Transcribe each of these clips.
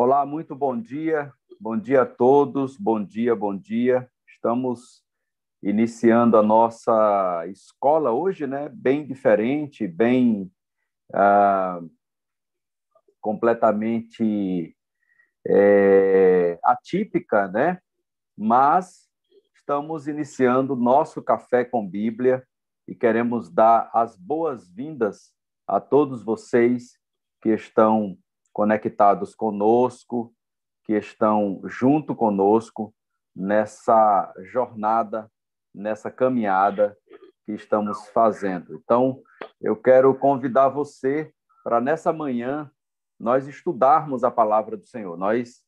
Olá, muito bom dia. Bom dia a todos. Bom dia, bom dia. Estamos iniciando a nossa escola hoje, né? Bem diferente, bem ah, completamente é, atípica, né? Mas estamos iniciando nosso café com Bíblia e queremos dar as boas-vindas a todos vocês que estão conectados conosco, que estão junto conosco nessa jornada, nessa caminhada que estamos fazendo. Então, eu quero convidar você para nessa manhã nós estudarmos a palavra do Senhor, nós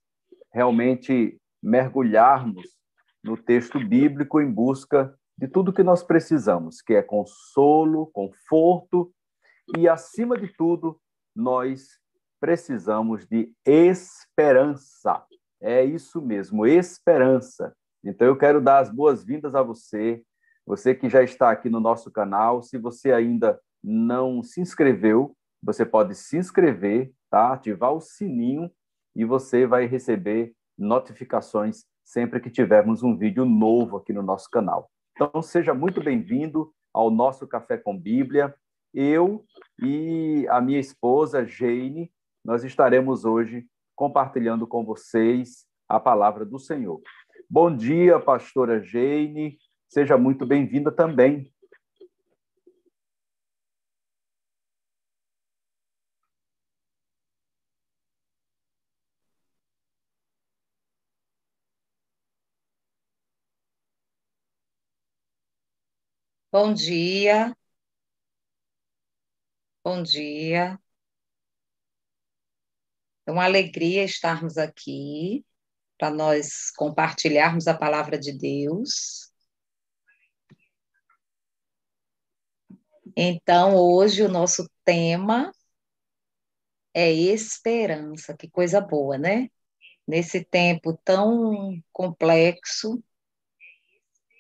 realmente mergulharmos no texto bíblico em busca de tudo que nós precisamos, que é consolo, conforto e, acima de tudo, nós precisamos de esperança. É isso mesmo, esperança. Então, eu quero dar as boas-vindas a você, você que já está aqui no nosso canal. Se você ainda não se inscreveu, você pode se inscrever, tá? ativar o sininho e você vai receber notificações sempre que tivermos um vídeo novo aqui no nosso canal. Então, seja muito bem-vindo ao nosso Café com Bíblia. Eu e a minha esposa, Jane, nós estaremos hoje compartilhando com vocês a palavra do Senhor. Bom dia, pastora Jane. Seja muito bem-vinda também. Bom dia. Bom dia. É uma alegria estarmos aqui para nós compartilharmos a palavra de Deus. Então, hoje o nosso tema é esperança. Que coisa boa, né? Nesse tempo tão complexo,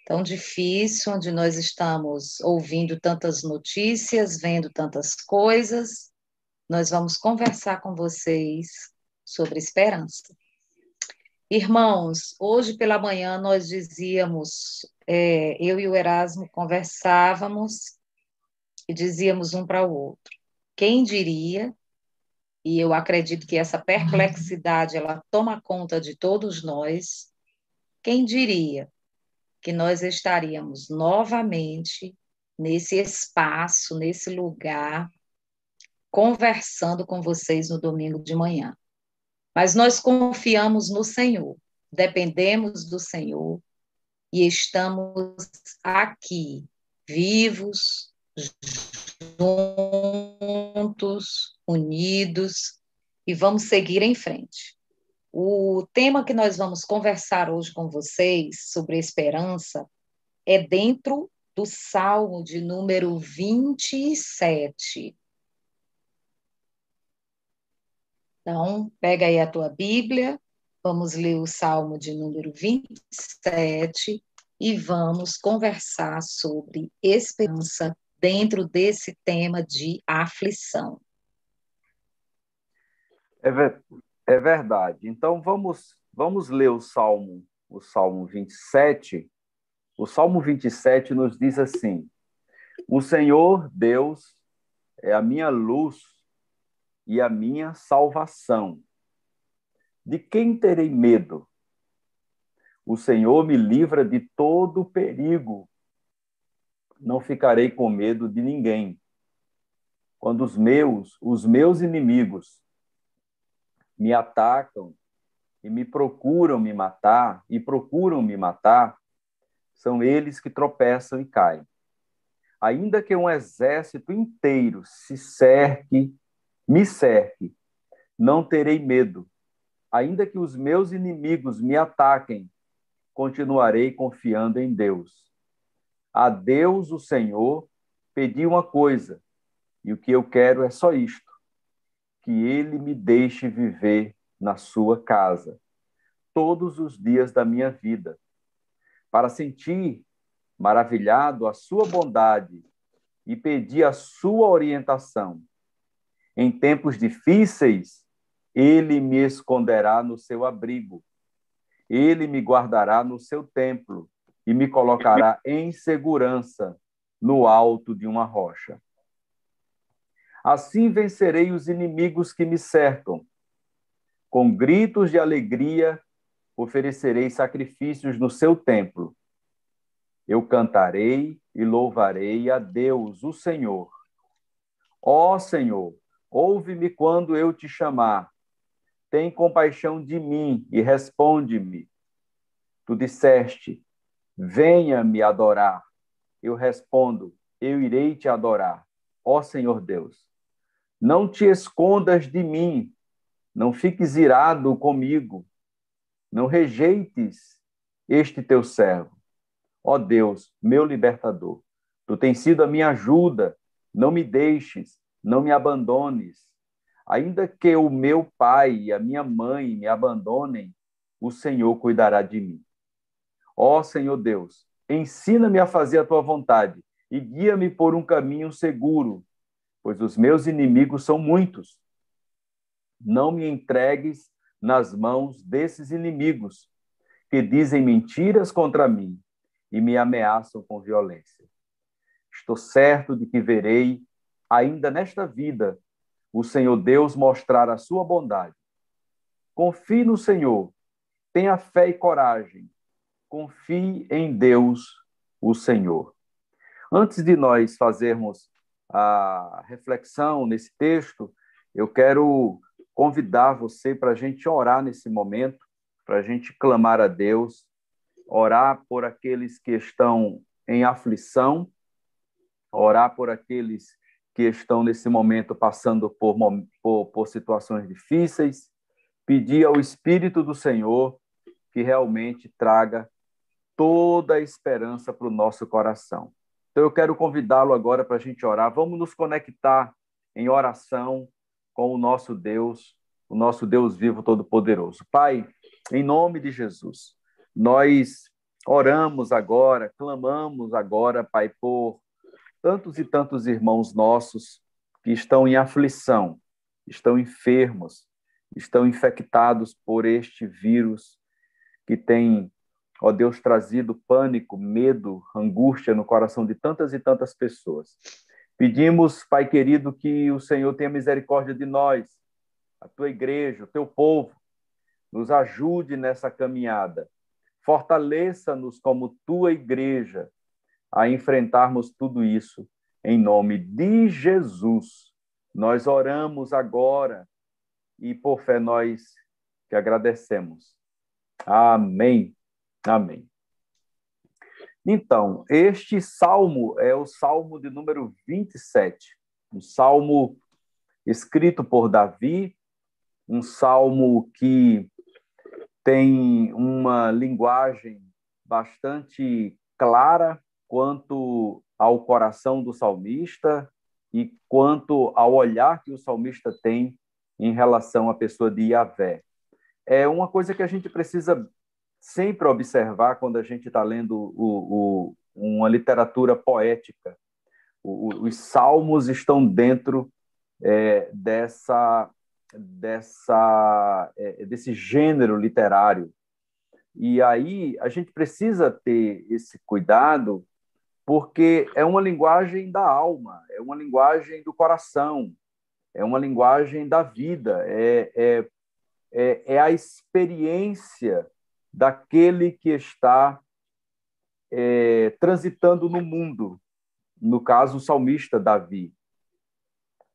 tão difícil, onde nós estamos ouvindo tantas notícias, vendo tantas coisas, nós vamos conversar com vocês sobre esperança. Irmãos, hoje pela manhã nós dizíamos, é, eu e o Erasmo conversávamos e dizíamos um para o outro. Quem diria, e eu acredito que essa perplexidade ela toma conta de todos nós, quem diria que nós estaríamos novamente nesse espaço, nesse lugar, conversando com vocês no domingo de manhã. Mas nós confiamos no Senhor, dependemos do Senhor e estamos aqui, vivos, juntos, unidos, e vamos seguir em frente. O tema que nós vamos conversar hoje com vocês sobre esperança é dentro do Salmo de número 27. Então, pega aí a tua Bíblia, vamos ler o Salmo de número 27 e vamos conversar sobre esperança dentro desse tema de aflição. É, é verdade. Então vamos vamos ler o Salmo, o Salmo 27. O Salmo 27 nos diz assim: O Senhor Deus é a minha luz e a minha salvação. De quem terei medo? O Senhor me livra de todo perigo. Não ficarei com medo de ninguém. Quando os meus, os meus inimigos me atacam e me procuram me matar, e procuram me matar, são eles que tropeçam e caem. Ainda que um exército inteiro se cerque, me cerque, não terei medo. Ainda que os meus inimigos me ataquem, continuarei confiando em Deus. A Deus, o Senhor, pedi uma coisa, e o que eu quero é só isto: que ele me deixe viver na sua casa todos os dias da minha vida, para sentir maravilhado a sua bondade e pedir a sua orientação. Em tempos difíceis, ele me esconderá no seu abrigo. Ele me guardará no seu templo e me colocará em segurança no alto de uma rocha. Assim vencerei os inimigos que me cercam. Com gritos de alegria oferecerei sacrifícios no seu templo. Eu cantarei e louvarei a Deus, o Senhor. Ó Senhor, ouve-me quando eu te chamar. Tem compaixão de mim e responde-me. Tu disseste: Venha me adorar. Eu respondo: Eu irei te adorar, ó Senhor Deus. Não te escondas de mim, não fiques irado comigo, não rejeites este teu servo. Ó Deus, meu libertador, tu tens sido a minha ajuda, não me deixes, não me abandones. Ainda que o meu pai e a minha mãe me abandonem, o Senhor cuidará de mim. Ó Senhor Deus, ensina-me a fazer a tua vontade e guia-me por um caminho seguro pois os meus inimigos são muitos. Não me entregues nas mãos desses inimigos que dizem mentiras contra mim e me ameaçam com violência. Estou certo de que verei, ainda nesta vida, o Senhor Deus mostrar a sua bondade. Confie no Senhor, tenha fé e coragem, confie em Deus, o Senhor. Antes de nós fazermos a reflexão nesse texto, eu quero convidar você para a gente orar nesse momento, para a gente clamar a Deus, orar por aqueles que estão em aflição, orar por aqueles que estão nesse momento passando por, por, por situações difíceis, pedir ao Espírito do Senhor que realmente traga toda a esperança para o nosso coração. Então eu quero convidá-lo agora para a gente orar. Vamos nos conectar em oração com o nosso Deus, o nosso Deus vivo todo-poderoso. Pai, em nome de Jesus, nós oramos agora, clamamos agora, Pai, por tantos e tantos irmãos nossos que estão em aflição, estão enfermos, estão infectados por este vírus que tem ó Deus, trazido pânico, medo, angústia no coração de tantas e tantas pessoas. Pedimos, Pai querido, que o Senhor tenha misericórdia de nós, a tua igreja, o teu povo, nos ajude nessa caminhada. Fortaleça-nos como tua igreja a enfrentarmos tudo isso em nome de Jesus. Nós oramos agora e por fé nós que agradecemos. Amém. Amém. Então, este salmo é o salmo de número 27, um salmo escrito por Davi, um salmo que tem uma linguagem bastante clara quanto ao coração do salmista e quanto ao olhar que o salmista tem em relação à pessoa de Yahvé. É uma coisa que a gente precisa sempre observar quando a gente está lendo o, o, uma literatura poética. O, os salmos estão dentro é, dessa, dessa, é, desse gênero literário. E aí a gente precisa ter esse cuidado, porque é uma linguagem da alma, é uma linguagem do coração, é uma linguagem da vida, é, é, é, é a experiência daquele que está é, transitando no mundo, no caso, o salmista Davi.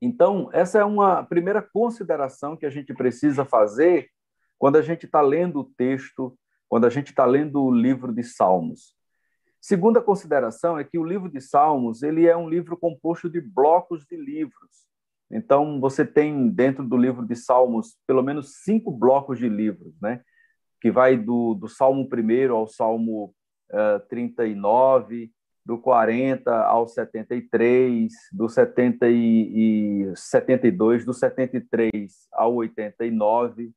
Então, essa é uma primeira consideração que a gente precisa fazer quando a gente está lendo o texto, quando a gente está lendo o livro de Salmos. Segunda consideração é que o livro de Salmos ele é um livro composto de blocos de livros. Então, você tem dentro do livro de Salmos pelo menos cinco blocos de livros, né? que vai do, do Salmo 1 ao Salmo uh, 39, do 40 ao 73, do 70 e, e 72, do 73 ao 89,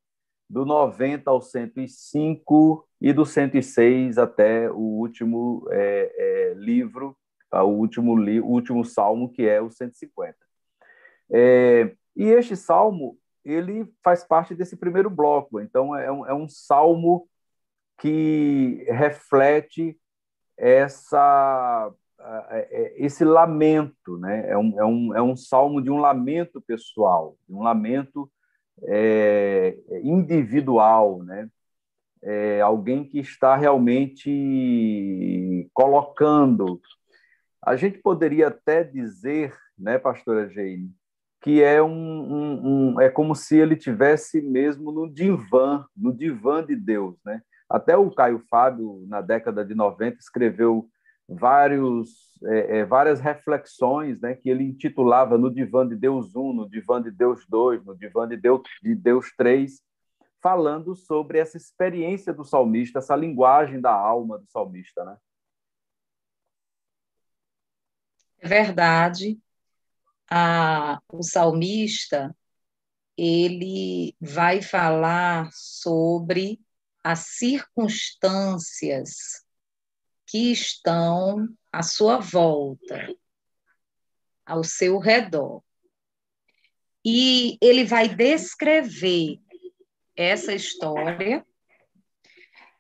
do 90 ao 105 e do 106 até o último é, é, livro, tá? o último, li, o último salmo, que é o 150. É, e este salmo ele faz parte desse primeiro bloco. Então, é um, é um salmo que reflete essa, é, esse lamento, né? É um, é, um, é um salmo de um lamento pessoal, de um lamento é, individual, né? É alguém que está realmente colocando. A gente poderia até dizer, né, pastora Jane, que é um, um, um, é como se ele tivesse mesmo no divã, no divã de Deus, né? Até o Caio Fábio na década de 90 escreveu vários é, é, várias reflexões, né, que ele intitulava no divã de Deus 1, no divã de Deus 2, no divã de Deus de Deus 3, falando sobre essa experiência do salmista, essa linguagem da alma do salmista, né? É verdade a, o salmista ele vai falar sobre as circunstâncias que estão à sua volta, ao seu redor. E ele vai descrever essa história.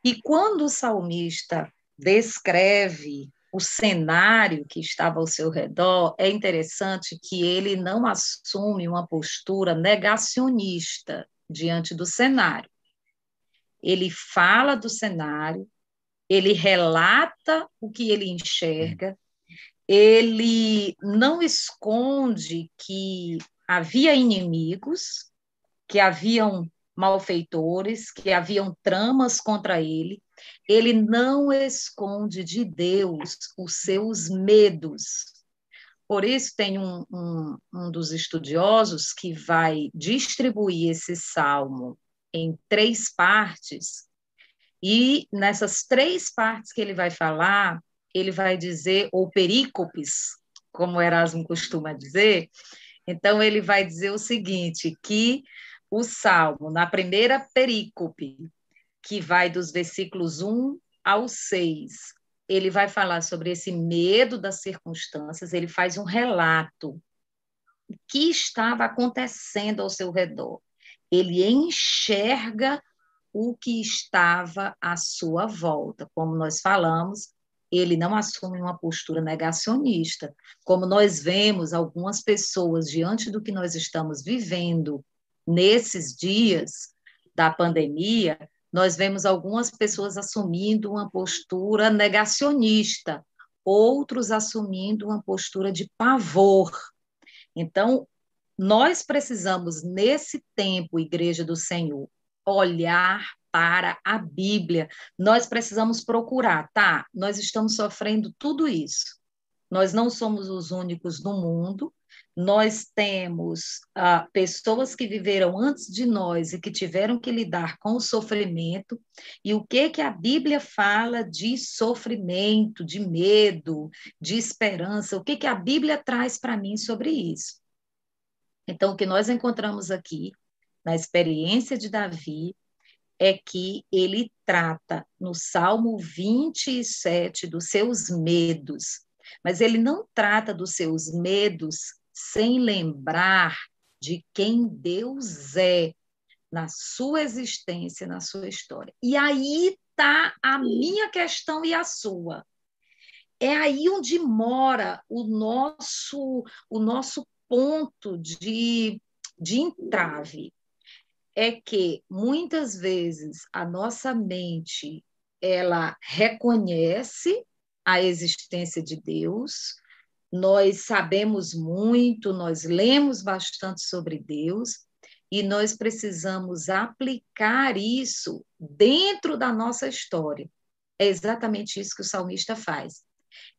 E quando o salmista descreve o cenário que estava ao seu redor, é interessante que ele não assume uma postura negacionista diante do cenário. Ele fala do cenário, ele relata o que ele enxerga, ele não esconde que havia inimigos, que haviam malfeitores, que haviam tramas contra ele, ele não esconde de Deus os seus medos. Por isso, tem um, um, um dos estudiosos que vai distribuir esse salmo em três partes, e nessas três partes que ele vai falar, ele vai dizer, ou perícopes, como Erasmo costuma dizer, então ele vai dizer o seguinte, que o salmo, na primeira perícope, que vai dos versículos 1 ao 6. Ele vai falar sobre esse medo das circunstâncias, ele faz um relato o que estava acontecendo ao seu redor. Ele enxerga o que estava à sua volta. Como nós falamos, ele não assume uma postura negacionista. Como nós vemos algumas pessoas diante do que nós estamos vivendo nesses dias da pandemia, nós vemos algumas pessoas assumindo uma postura negacionista, outros assumindo uma postura de pavor. Então, nós precisamos, nesse tempo, Igreja do Senhor, olhar para a Bíblia. Nós precisamos procurar, tá? Nós estamos sofrendo tudo isso. Nós não somos os únicos no mundo, nós temos ah, pessoas que viveram antes de nós e que tiveram que lidar com o sofrimento, e o que que a Bíblia fala de sofrimento, de medo, de esperança, o que que a Bíblia traz para mim sobre isso. Então, o que nós encontramos aqui, na experiência de Davi, é que ele trata no Salmo 27 dos seus medos, mas ele não trata dos seus medos sem lembrar de quem Deus é na sua existência, na sua história. E aí está a minha questão e a sua. É aí onde mora o nosso, o nosso ponto de, de entrave. É que muitas vezes a nossa mente ela reconhece a existência de Deus, nós sabemos muito, nós lemos bastante sobre Deus e nós precisamos aplicar isso dentro da nossa história. É exatamente isso que o salmista faz.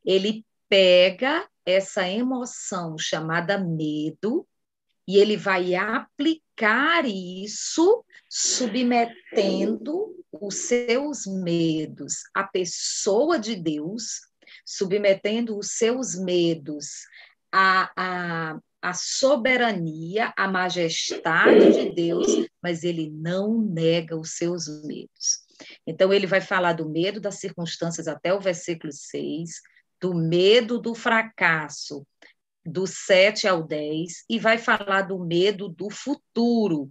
Ele pega essa emoção chamada medo e ele vai aplicar isso submetendo os seus medos à pessoa de Deus submetendo os seus medos à, à, à soberania, à majestade de Deus, mas ele não nega os seus medos. Então, ele vai falar do medo das circunstâncias até o versículo 6, do medo do fracasso, do 7 ao 10, e vai falar do medo do futuro,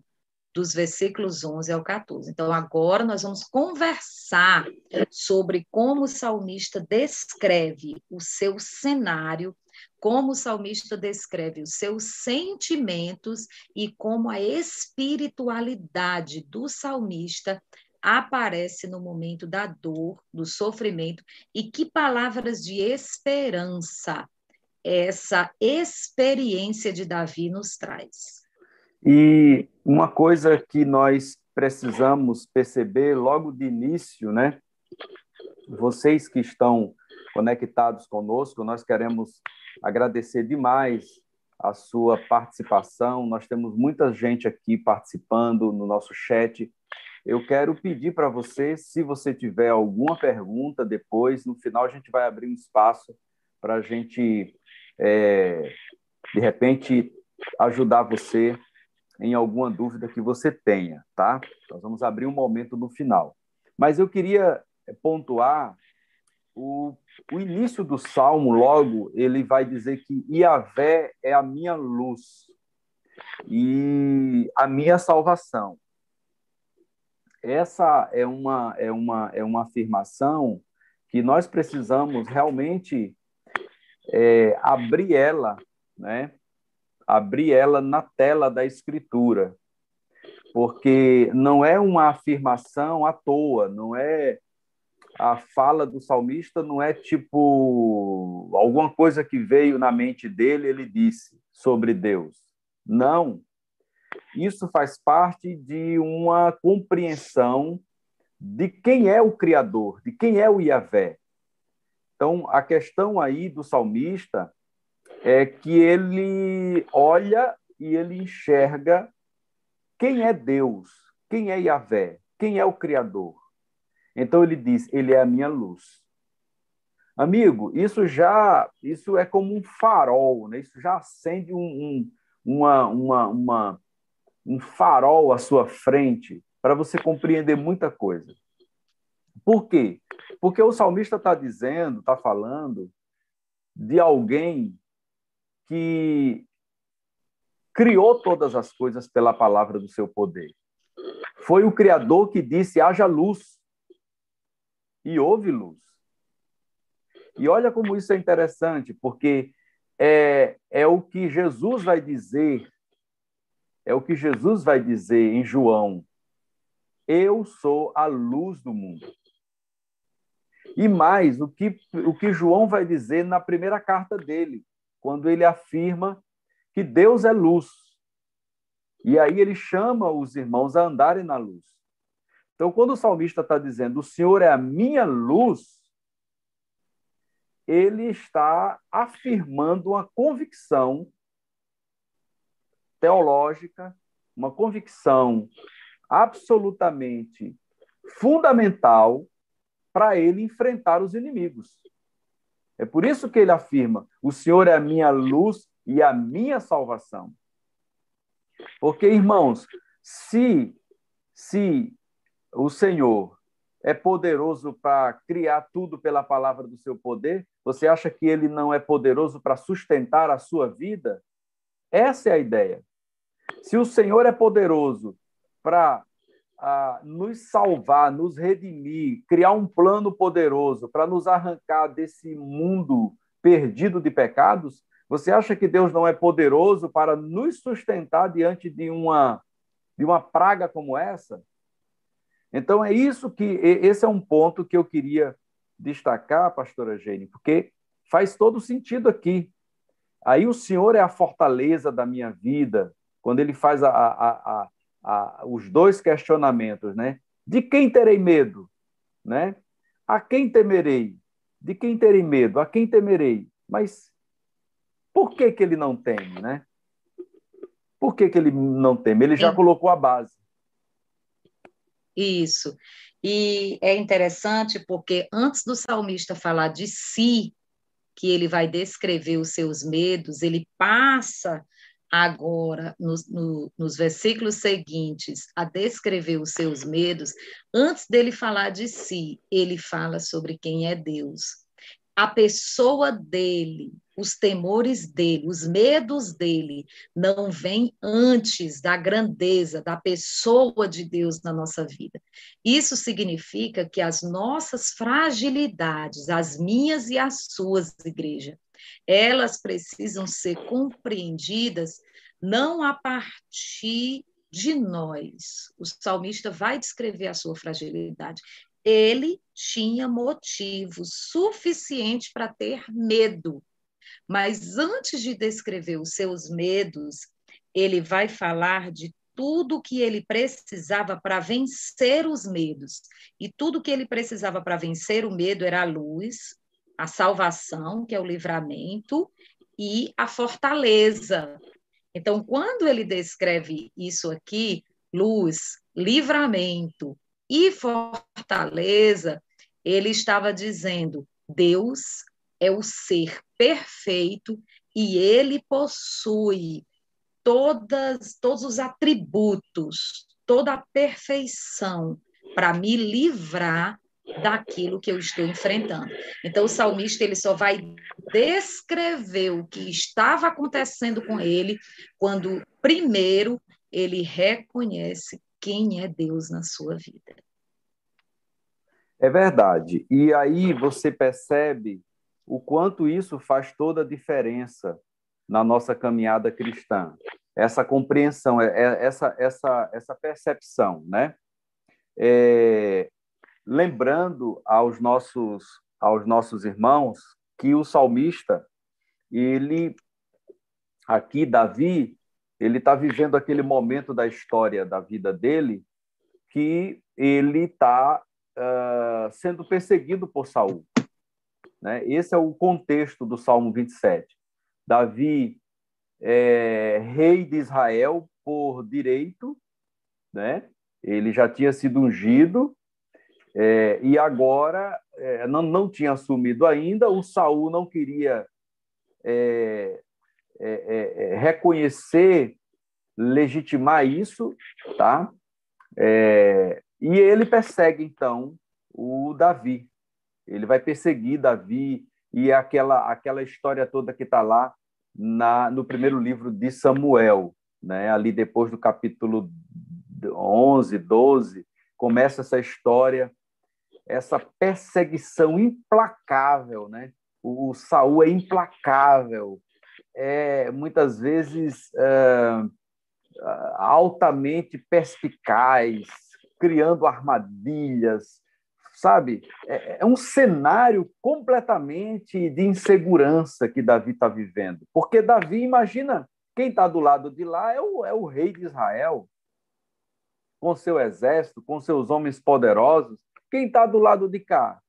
dos versículos 11 ao 14. Então, agora nós vamos conversar sobre como o salmista descreve o seu cenário, como o salmista descreve os seus sentimentos e como a espiritualidade do salmista aparece no momento da dor, do sofrimento, e que palavras de esperança essa experiência de Davi nos traz. E uma coisa que nós precisamos perceber logo de início, né? Vocês que estão conectados conosco, nós queremos agradecer demais a sua participação. Nós temos muita gente aqui participando no nosso chat. Eu quero pedir para você, se você tiver alguma pergunta depois, no final a gente vai abrir um espaço para a gente, é, de repente, ajudar você em alguma dúvida que você tenha, tá? Nós vamos abrir um momento no final. Mas eu queria pontuar o, o início do salmo, logo, ele vai dizer que Iavé é a minha luz e a minha salvação. Essa é uma, é uma, é uma afirmação que nós precisamos realmente é, abrir ela, né? abrir ela na tela da Escritura, porque não é uma afirmação à toa, não é a fala do salmista não é tipo alguma coisa que veio na mente dele, ele disse sobre Deus. Não. Isso faz parte de uma compreensão de quem é o Criador, de quem é o Iavé. Então, a questão aí do salmista é que ele olha e ele enxerga quem é Deus, quem é Yahvé, quem é o Criador. Então ele diz: Ele é a minha luz. Amigo, isso já isso é como um farol, né? Isso já acende um, um, uma, uma, uma, um farol à sua frente para você compreender muita coisa. Por quê? Porque o salmista está dizendo, está falando de alguém que criou todas as coisas pela palavra do seu poder. Foi o Criador que disse: haja luz. E houve luz. E olha como isso é interessante, porque é, é o que Jesus vai dizer, é o que Jesus vai dizer em João: Eu sou a luz do mundo. E mais, o que, o que João vai dizer na primeira carta dele: quando ele afirma que Deus é luz. E aí ele chama os irmãos a andarem na luz. Então, quando o salmista está dizendo, o Senhor é a minha luz, ele está afirmando uma convicção teológica, uma convicção absolutamente fundamental para ele enfrentar os inimigos. É por isso que ele afirma: o Senhor é a minha luz e a minha salvação. Porque, irmãos, se, se o Senhor é poderoso para criar tudo pela palavra do seu poder, você acha que ele não é poderoso para sustentar a sua vida? Essa é a ideia. Se o Senhor é poderoso para a nos salvar, nos redimir, criar um plano poderoso para nos arrancar desse mundo perdido de pecados, você acha que Deus não é poderoso para nos sustentar diante de uma, de uma praga como essa? Então, é isso que. Esse é um ponto que eu queria destacar, pastora Gene, porque faz todo sentido aqui. Aí o Senhor é a fortaleza da minha vida, quando ele faz a, a, a, a, os dois questionamentos, né? De quem terei medo, né? A quem temerei? De quem terei medo? A quem temerei? Mas por que que ele não teme, né? Por que que ele não teme? Ele já colocou a base. Isso. E é interessante porque antes do salmista falar de si, que ele vai descrever os seus medos, ele passa agora, nos, no, nos versículos seguintes, a descrever os seus medos, antes dele falar de si, ele fala sobre quem é Deus. A pessoa dele os temores dele, os medos dele, não vêm antes da grandeza da pessoa de Deus na nossa vida. Isso significa que as nossas fragilidades, as minhas e as suas, igreja, elas precisam ser compreendidas não a partir de nós. O salmista vai descrever a sua fragilidade. Ele tinha motivos suficientes para ter medo mas antes de descrever os seus medos, ele vai falar de tudo que ele precisava para vencer os medos. E tudo que ele precisava para vencer o medo era a luz, a salvação, que é o livramento, e a fortaleza. Então, quando ele descreve isso aqui, luz, livramento e fortaleza, ele estava dizendo: Deus é o ser perfeito e ele possui todas, todos os atributos, toda a perfeição para me livrar daquilo que eu estou enfrentando. Então o salmista ele só vai descrever o que estava acontecendo com ele quando primeiro ele reconhece quem é Deus na sua vida. É verdade. E aí você percebe o quanto isso faz toda a diferença na nossa caminhada cristã. Essa compreensão, é, é, essa, essa, essa percepção, né? É, lembrando aos nossos, aos nossos irmãos que o salmista, ele, aqui, Davi, ele está vivendo aquele momento da história da vida dele que ele está uh, sendo perseguido por Saul. Né? Esse é o contexto do Salmo 27. Davi é rei de Israel por direito, né? ele já tinha sido ungido, é, e agora é, não, não tinha assumido ainda, o Saul não queria é, é, é, é reconhecer, legitimar isso, tá? e ele persegue, então, o Davi ele vai perseguir Davi e aquela aquela história toda que está lá na, no primeiro livro de Samuel, né? ali depois do capítulo 11, 12, começa essa história, essa perseguição implacável, né? O, o Saul é implacável, é muitas vezes é, altamente perspicaz, criando armadilhas, sabe? É, é um cenário completamente de insegurança que Davi está vivendo. Porque Davi, imagina, quem está do lado de lá é o, é o rei de Israel, com seu exército, com seus homens poderosos. Quem está do lado de cá?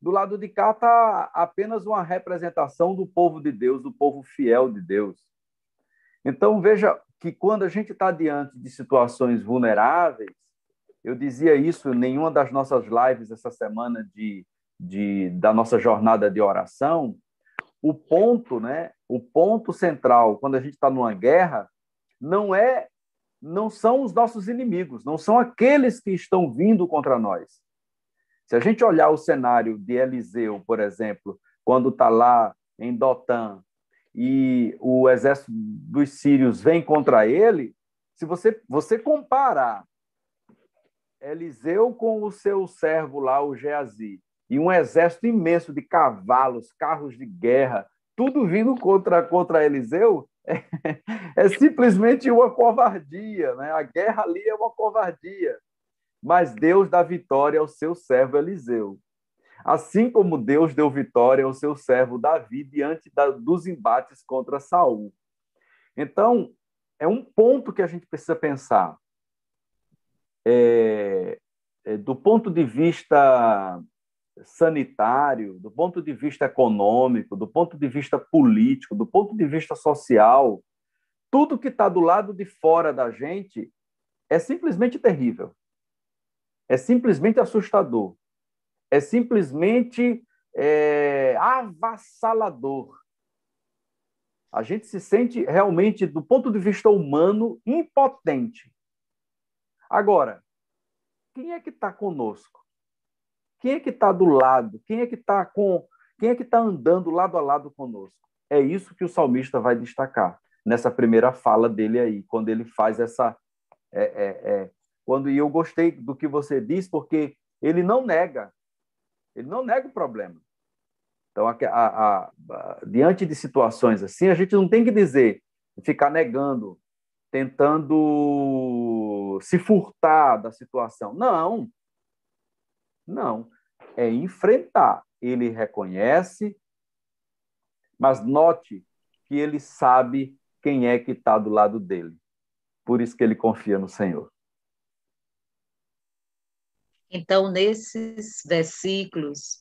Do lado de cá está apenas uma representação do povo de Deus, do povo fiel de Deus. Então, veja que quando a gente está diante de situações vulneráveis, eu dizia isso em nenhuma das nossas lives essa semana de, de, da nossa jornada de oração. O ponto, né? O ponto central quando a gente está numa guerra não é, não são os nossos inimigos, não são aqueles que estão vindo contra nós. Se a gente olhar o cenário de Eliseu, por exemplo, quando está lá em Dotã e o exército dos sírios vem contra ele, se você, você comparar Eliseu com o seu servo lá, o Geazi, e um exército imenso de cavalos, carros de guerra, tudo vindo contra, contra Eliseu, é, é simplesmente uma covardia. Né? A guerra ali é uma covardia. Mas Deus dá vitória ao seu servo Eliseu. Assim como Deus deu vitória ao seu servo Davi diante da, dos embates contra Saul. Então, é um ponto que a gente precisa pensar é, é, do ponto de vista sanitário, do ponto de vista econômico, do ponto de vista político, do ponto de vista social, tudo que está do lado de fora da gente é simplesmente terrível. É simplesmente assustador. É simplesmente é, avassalador. A gente se sente realmente, do ponto de vista humano, impotente Agora, quem é que está conosco? Quem é que está do lado? Quem é que está com? Quem é que está andando lado a lado conosco? É isso que o salmista vai destacar nessa primeira fala dele aí, quando ele faz essa. É, é, é, quando e eu gostei do que você disse, porque ele não nega, ele não nega o problema. Então, a, a, a, diante de situações assim, a gente não tem que dizer, ficar negando, tentando se furtar da situação. Não, não. É enfrentar. Ele reconhece, mas note que ele sabe quem é que está do lado dele. Por isso que ele confia no Senhor. Então, nesses versículos,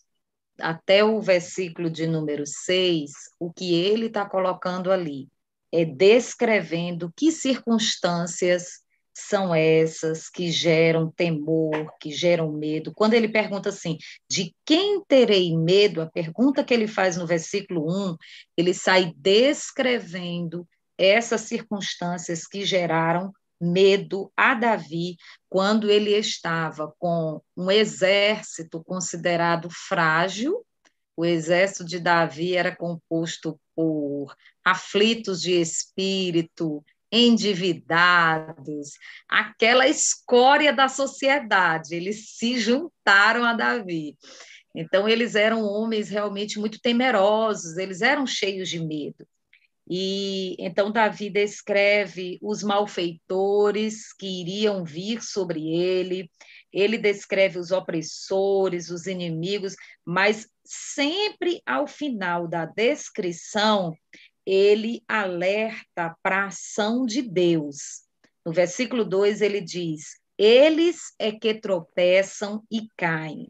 até o versículo de número 6, o que ele está colocando ali é descrevendo que circunstâncias são essas que geram temor, que geram medo. Quando ele pergunta assim, de quem terei medo? A pergunta que ele faz no versículo 1, ele sai descrevendo essas circunstâncias que geraram medo a Davi quando ele estava com um exército considerado frágil. O exército de Davi era composto por aflitos de espírito, endividados, aquela escória da sociedade. Eles se juntaram a Davi. Então, eles eram homens realmente muito temerosos, eles eram cheios de medo. E então Davi descreve os malfeitores que iriam vir sobre ele, ele descreve os opressores, os inimigos, mas sempre ao final da descrição, ele alerta para a ação de Deus. No versículo 2 ele diz: Eles é que tropeçam e caem.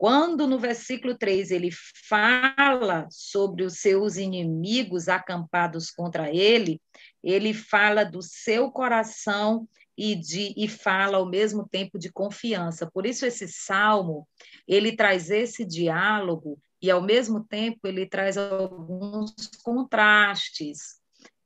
Quando no versículo 3 ele fala sobre os seus inimigos acampados contra ele, ele fala do seu coração e, de, e fala ao mesmo tempo de confiança. Por isso esse salmo, ele traz esse diálogo e ao mesmo tempo ele traz alguns contrastes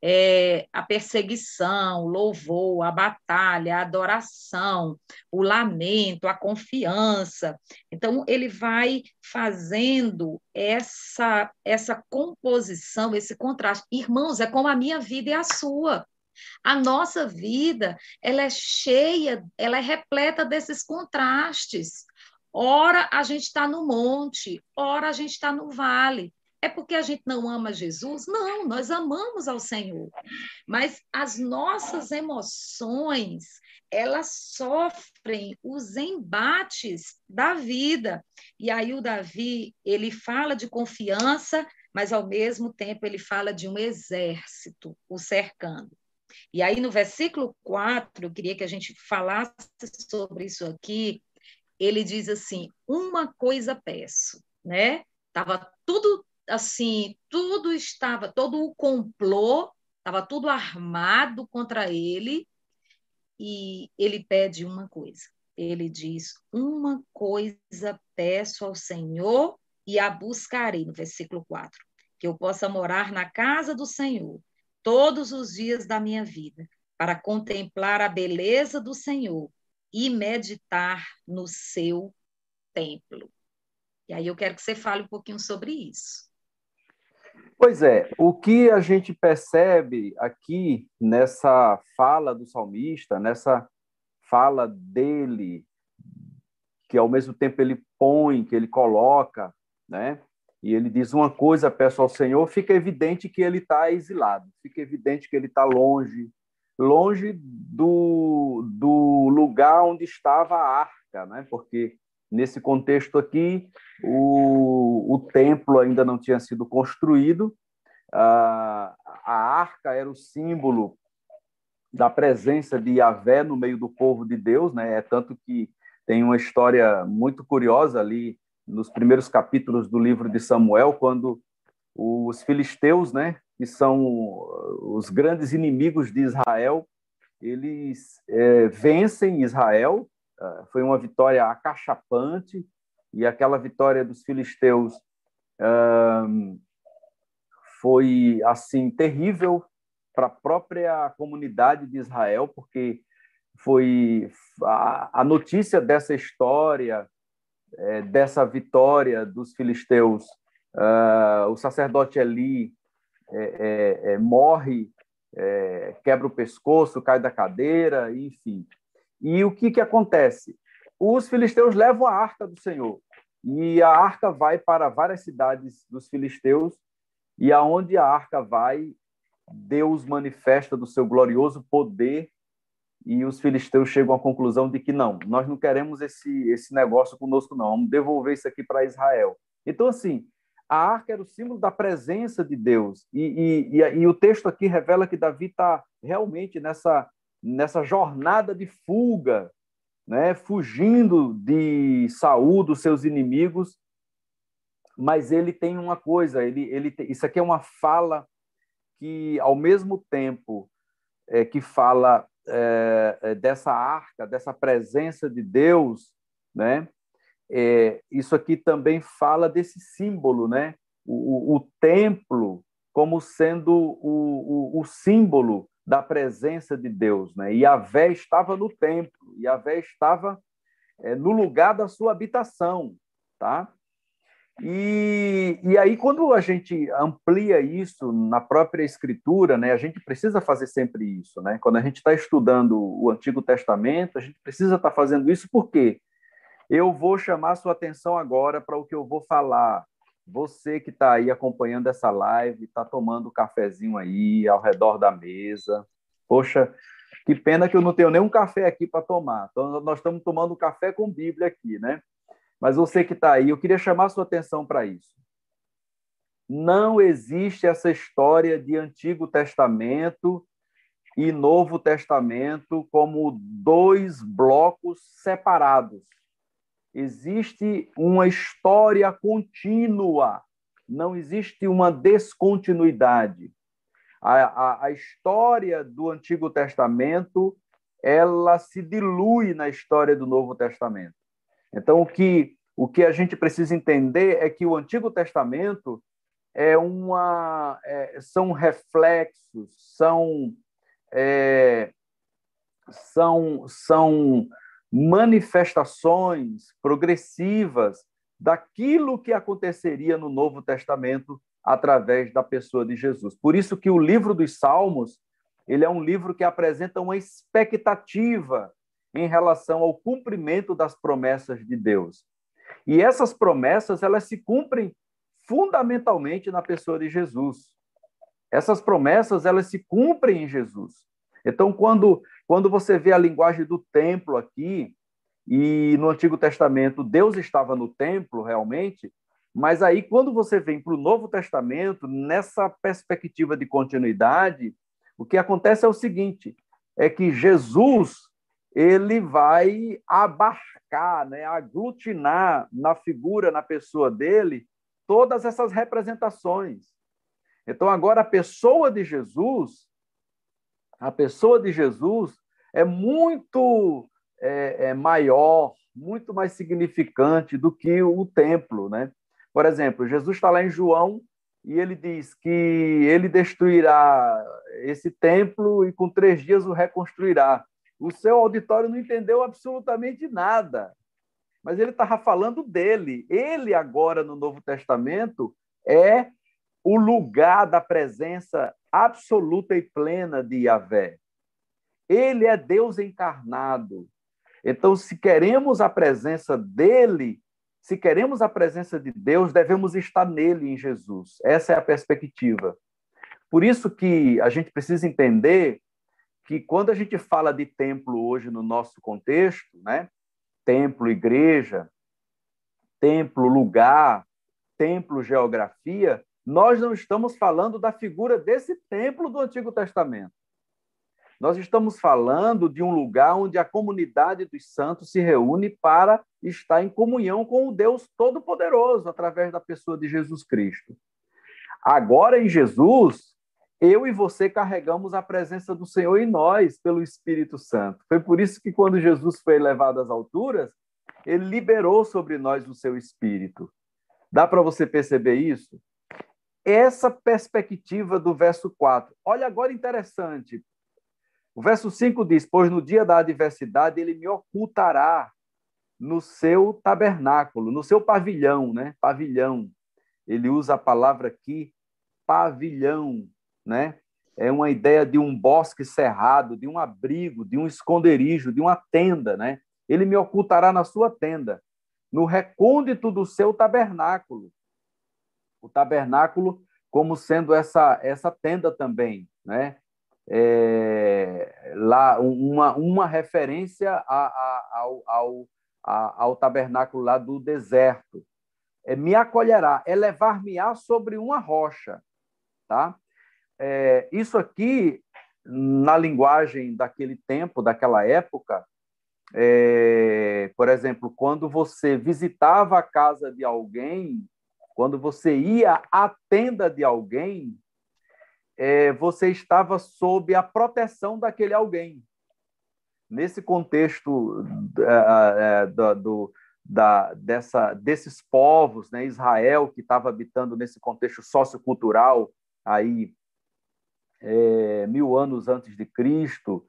é, a perseguição, o louvor, a batalha, a adoração, o lamento, a confiança. Então, ele vai fazendo essa, essa composição, esse contraste. Irmãos, é como a minha vida e a sua. A nossa vida, ela é cheia, ela é repleta desses contrastes. Ora a gente está no monte, ora a gente está no vale. É porque a gente não ama Jesus? Não, nós amamos ao Senhor. Mas as nossas emoções, elas sofrem os embates da vida. E aí o Davi, ele fala de confiança, mas ao mesmo tempo ele fala de um exército o cercando. E aí no versículo 4, eu queria que a gente falasse sobre isso aqui. Ele diz assim: "Uma coisa peço", né? Tava tudo assim, tudo estava, todo o complô, estava tudo armado contra ele, e ele pede uma coisa. Ele diz: Uma coisa peço ao Senhor e a buscarei, no versículo 4, que eu possa morar na casa do Senhor todos os dias da minha vida, para contemplar a beleza do Senhor e meditar no seu templo. E aí eu quero que você fale um pouquinho sobre isso. Pois é, o que a gente percebe aqui nessa fala do salmista, nessa fala dele, que ao mesmo tempo ele põe, que ele coloca, né? E ele diz uma coisa, peço ao Senhor, fica evidente que ele está exilado, fica evidente que ele está longe, longe do, do lugar onde estava a arca, né? Porque Nesse contexto aqui, o, o templo ainda não tinha sido construído, a, a arca era o símbolo da presença de Yahvé no meio do povo de Deus, né? É tanto que tem uma história muito curiosa ali nos primeiros capítulos do livro de Samuel, quando os filisteus, né, que são os grandes inimigos de Israel, eles é, vencem Israel foi uma vitória acachapante, e aquela vitória dos filisteus foi assim terrível para a própria comunidade de Israel, porque foi a, notícia dessa história, é, dessa vitória dos filisteus. Uh, o sacerdote Eli é, é, morre, quebra o pescoço, cai da cadeira, enfim. E o que, que acontece? Os filisteus levam a arca do Senhor. E a arca vai para várias cidades dos filisteus, e aonde a arca vai, Deus manifesta do seu glorioso poder, e os filisteus chegam à conclusão de que não, nós não queremos esse, esse negócio conosco, não, vamos devolver isso aqui para Israel. Então, assim, a arca era o símbolo da presença de Deus, e, e, e, e o texto aqui revela que Davi está realmente nessa, nessa jornada de fuga né, fugindo de Saul, dos seus inimigos, mas ele tem uma coisa, ele, ele tem, isso aqui é uma fala que, ao mesmo tempo é, que fala é, é dessa arca, dessa presença de Deus, né, é, isso aqui também fala desse símbolo, né, o, o, o templo como sendo o, o, o símbolo da presença de Deus. Né? E a Vé estava no templo, e a Vé estava é, no lugar da sua habitação. Tá? E, e aí, quando a gente amplia isso na própria Escritura, né, a gente precisa fazer sempre isso. Né? Quando a gente está estudando o Antigo Testamento, a gente precisa estar tá fazendo isso porque eu vou chamar sua atenção agora para o que eu vou falar. Você que está aí acompanhando essa live, está tomando um cafezinho aí ao redor da mesa. Poxa, que pena que eu não tenho nenhum café aqui para tomar. Então, nós estamos tomando café com Bíblia aqui, né? Mas você que está aí, eu queria chamar a sua atenção para isso. Não existe essa história de Antigo Testamento e Novo Testamento como dois blocos separados existe uma história contínua, não existe uma descontinuidade. A, a, a, história do Antigo Testamento ela se dilui na história do Novo Testamento. Então, o que, o que a gente precisa entender é que o Antigo Testamento é uma, é, são reflexos, são, é, são, são manifestações progressivas daquilo que aconteceria no Novo Testamento através da pessoa de Jesus. Por isso que o livro dos Salmos, ele é um livro que apresenta uma expectativa em relação ao cumprimento das promessas de Deus. E essas promessas, elas se cumprem fundamentalmente na pessoa de Jesus. Essas promessas, elas se cumprem em Jesus. Então, quando quando você vê a linguagem do templo aqui, e no Antigo Testamento Deus estava no templo realmente, mas aí quando você vem para o Novo Testamento, nessa perspectiva de continuidade, o que acontece é o seguinte: é que Jesus ele vai abarcar, né, aglutinar na figura, na pessoa dele, todas essas representações. Então agora a pessoa de Jesus a pessoa de Jesus é muito é, é maior, muito mais significante do que o templo, né? Por exemplo, Jesus está lá em João e ele diz que ele destruirá esse templo e com três dias o reconstruirá. O seu auditório não entendeu absolutamente nada, mas ele estava falando dele. Ele agora no Novo Testamento é o lugar da presença absoluta e plena de Yahvé. Ele é Deus encarnado. Então, se queremos a presença dele, se queremos a presença de Deus, devemos estar nele, em Jesus. Essa é a perspectiva. Por isso que a gente precisa entender que quando a gente fala de templo hoje no nosso contexto, né? Templo, igreja, templo, lugar, templo, geografia, nós não estamos falando da figura desse templo do Antigo Testamento. Nós estamos falando de um lugar onde a comunidade dos santos se reúne para estar em comunhão com o Deus Todo-Poderoso, através da pessoa de Jesus Cristo. Agora, em Jesus, eu e você carregamos a presença do Senhor em nós, pelo Espírito Santo. Foi por isso que, quando Jesus foi elevado às alturas, ele liberou sobre nós o seu Espírito. Dá para você perceber isso? Essa perspectiva do verso 4. Olha agora interessante. O verso 5 diz: Pois no dia da adversidade ele me ocultará no seu tabernáculo, no seu pavilhão, né? Pavilhão. Ele usa a palavra aqui pavilhão, né? É uma ideia de um bosque cerrado, de um abrigo, de um esconderijo, de uma tenda, né? Ele me ocultará na sua tenda, no recôndito do seu tabernáculo. O tabernáculo como sendo essa essa tenda também, né? É, lá uma, uma referência a, a, ao, ao, a, ao tabernáculo lá do deserto. É, me acolherá, é levar-me-á sobre uma rocha, tá? É, isso aqui, na linguagem daquele tempo, daquela época, é, por exemplo, quando você visitava a casa de alguém, quando você ia à tenda de alguém, é, você estava sob a proteção daquele alguém. Nesse contexto é, é, do, da, dessa, desses povos, né, Israel, que estava habitando nesse contexto sociocultural aí é, mil anos antes de Cristo,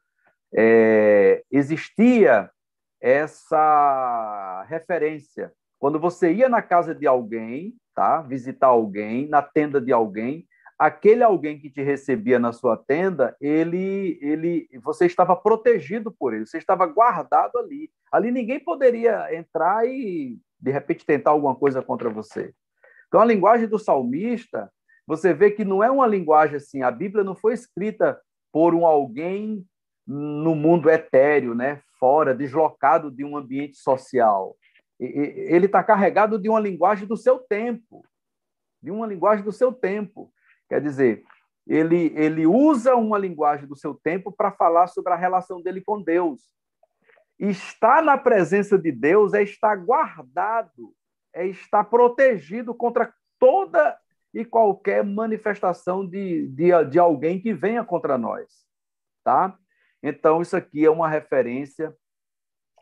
é, existia essa referência. Quando você ia na casa de alguém, tá, visitar alguém, na tenda de alguém, aquele alguém que te recebia na sua tenda, ele, ele, você estava protegido por ele, você estava guardado ali. Ali ninguém poderia entrar e de repente tentar alguma coisa contra você. Então a linguagem do salmista, você vê que não é uma linguagem assim. A Bíblia não foi escrita por um alguém no mundo etéreo, né, fora, deslocado de um ambiente social. Ele está carregado de uma linguagem do seu tempo, de uma linguagem do seu tempo. Quer dizer, ele, ele usa uma linguagem do seu tempo para falar sobre a relação dele com Deus. Estar na presença de Deus é estar guardado, é estar protegido contra toda e qualquer manifestação de, de, de alguém que venha contra nós. Tá? Então, isso aqui é uma referência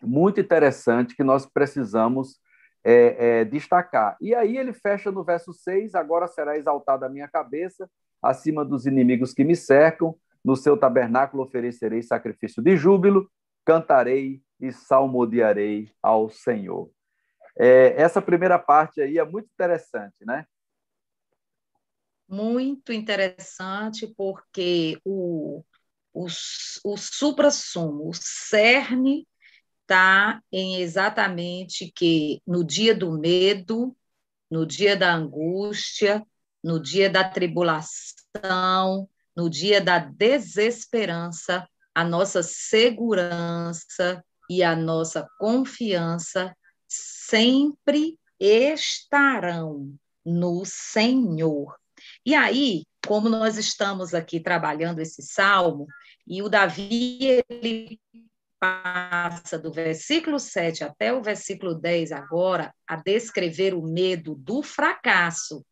muito interessante que nós precisamos é, é, destacar. E aí ele fecha no verso 6: Agora será exaltada a minha cabeça acima dos inimigos que me cercam, no seu tabernáculo oferecerei sacrifício de júbilo, cantarei e salmodiarei ao Senhor. É, essa primeira parte aí é muito interessante, né? Muito interessante, porque o, o, o supra-sumo, o cerne está em exatamente que no dia do medo, no dia da angústia, no dia da tribulação, no dia da desesperança, a nossa segurança e a nossa confiança sempre estarão no Senhor. E aí, como nós estamos aqui trabalhando esse salmo, e o Davi ele passa do versículo 7 até o versículo 10 agora a descrever o medo do fracasso.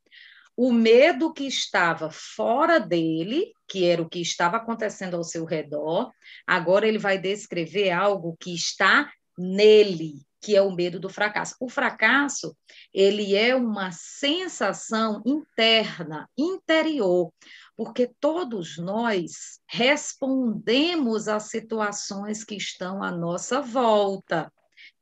O medo que estava fora dele, que era o que estava acontecendo ao seu redor, agora ele vai descrever algo que está nele, que é o medo do fracasso. O fracasso, ele é uma sensação interna, interior, porque todos nós respondemos às situações que estão à nossa volta.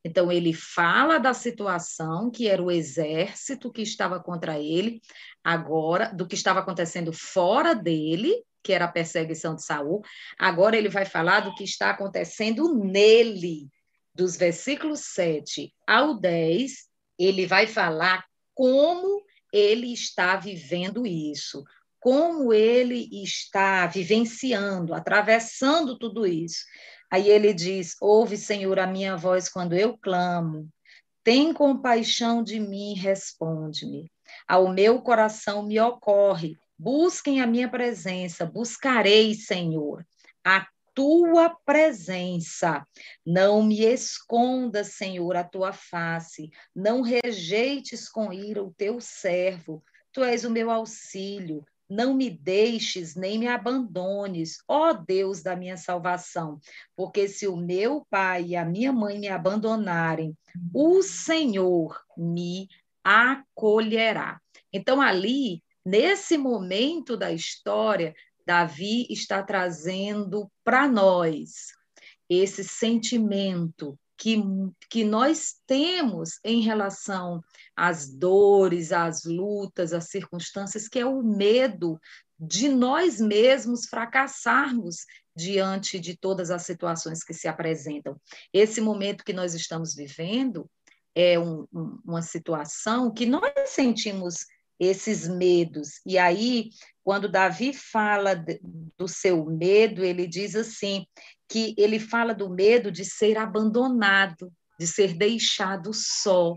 Então, ele fala da situação que era o exército que estava contra ele, agora, do que estava acontecendo fora dele, que era a perseguição de Saul. Agora, ele vai falar do que está acontecendo nele, dos versículos 7 ao 10, ele vai falar como ele está vivendo isso, como ele está vivenciando, atravessando tudo isso. Aí ele diz: Ouve, Senhor, a minha voz quando eu clamo. Tem compaixão de mim, responde-me. Ao meu coração me ocorre. Busquem a minha presença, buscarei, Senhor, a tua presença. Não me esconda, Senhor, a tua face. Não rejeites com ira o teu servo. Tu és o meu auxílio. Não me deixes nem me abandones, ó Deus da minha salvação, porque se o meu pai e a minha mãe me abandonarem, o Senhor me acolherá. Então, ali, nesse momento da história, Davi está trazendo para nós esse sentimento que, que nós temos em relação às dores, às lutas, às circunstâncias, que é o medo de nós mesmos fracassarmos diante de todas as situações que se apresentam. Esse momento que nós estamos vivendo é um, um, uma situação que nós sentimos esses medos. E aí, quando Davi fala do seu medo, ele diz assim: que ele fala do medo de ser abandonado, de ser deixado só.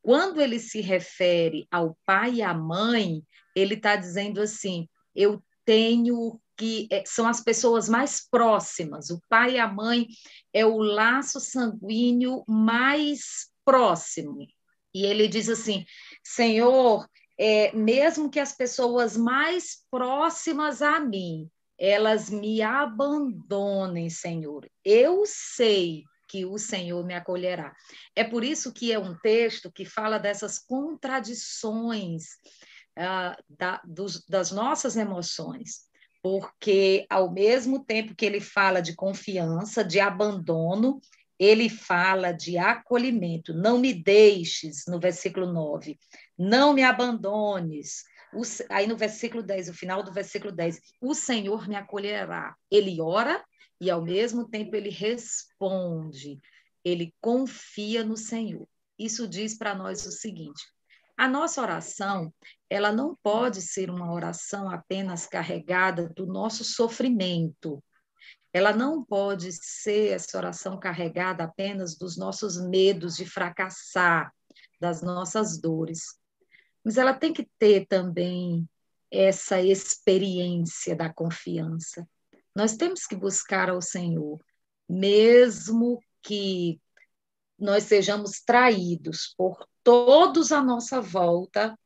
Quando ele se refere ao pai e à mãe, ele está dizendo assim: eu tenho que é, são as pessoas mais próximas. O pai e a mãe é o laço sanguíneo mais próximo. E ele diz assim: Senhor, é, mesmo que as pessoas mais próximas a mim, elas me abandonem, Senhor. Eu sei que o Senhor me acolherá. É por isso que é um texto que fala dessas contradições uh, da, dos, das nossas emoções porque ao mesmo tempo que ele fala de confiança, de abandono, ele fala de acolhimento. Não me deixes, no versículo 9, não me abandones, o, aí no versículo 10, o final do versículo 10, o Senhor me acolherá. Ele ora e ao mesmo tempo ele responde, ele confia no Senhor. Isso diz para nós o seguinte: a nossa oração, ela não pode ser uma oração apenas carregada do nosso sofrimento. Ela não pode ser essa oração carregada apenas dos nossos medos de fracassar, das nossas dores mas ela tem que ter também essa experiência da confiança. Nós temos que buscar ao Senhor, mesmo que nós sejamos traídos por todos à nossa volta,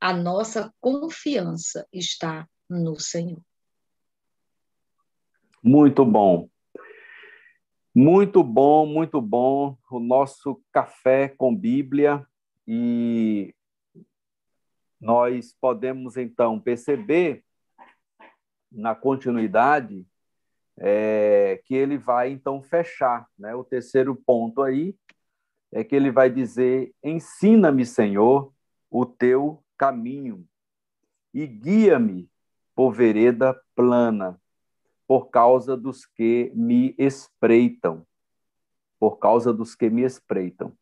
a nossa confiança está no Senhor. Muito bom. Muito bom, muito bom o nosso café com Bíblia e nós podemos então perceber na continuidade é, que ele vai então fechar, né? O terceiro ponto aí é que ele vai dizer: ensina-me, Senhor, o teu caminho e guia-me por vereda plana, por causa dos que me espreitam, por causa dos que me espreitam.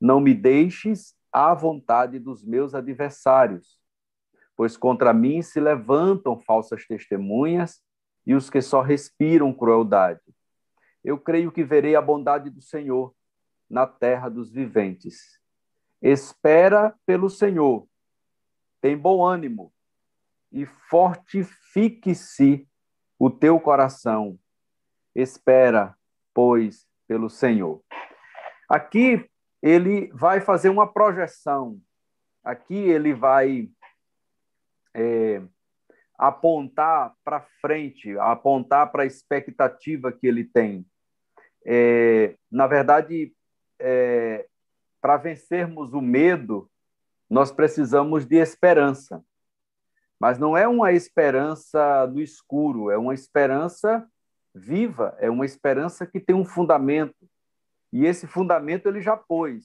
Não me deixes à vontade dos meus adversários, pois contra mim se levantam falsas testemunhas e os que só respiram crueldade. Eu creio que verei a bondade do Senhor na terra dos viventes. Espera pelo Senhor, tem bom ânimo e fortifique-se o teu coração. Espera, pois, pelo Senhor. Aqui ele vai fazer uma projeção. Aqui ele vai é, apontar para frente, apontar para a expectativa que ele tem. É, na verdade, é, para vencermos o medo, nós precisamos de esperança. Mas não é uma esperança no escuro, é uma esperança viva, é uma esperança que tem um fundamento, e esse fundamento ele já pôs.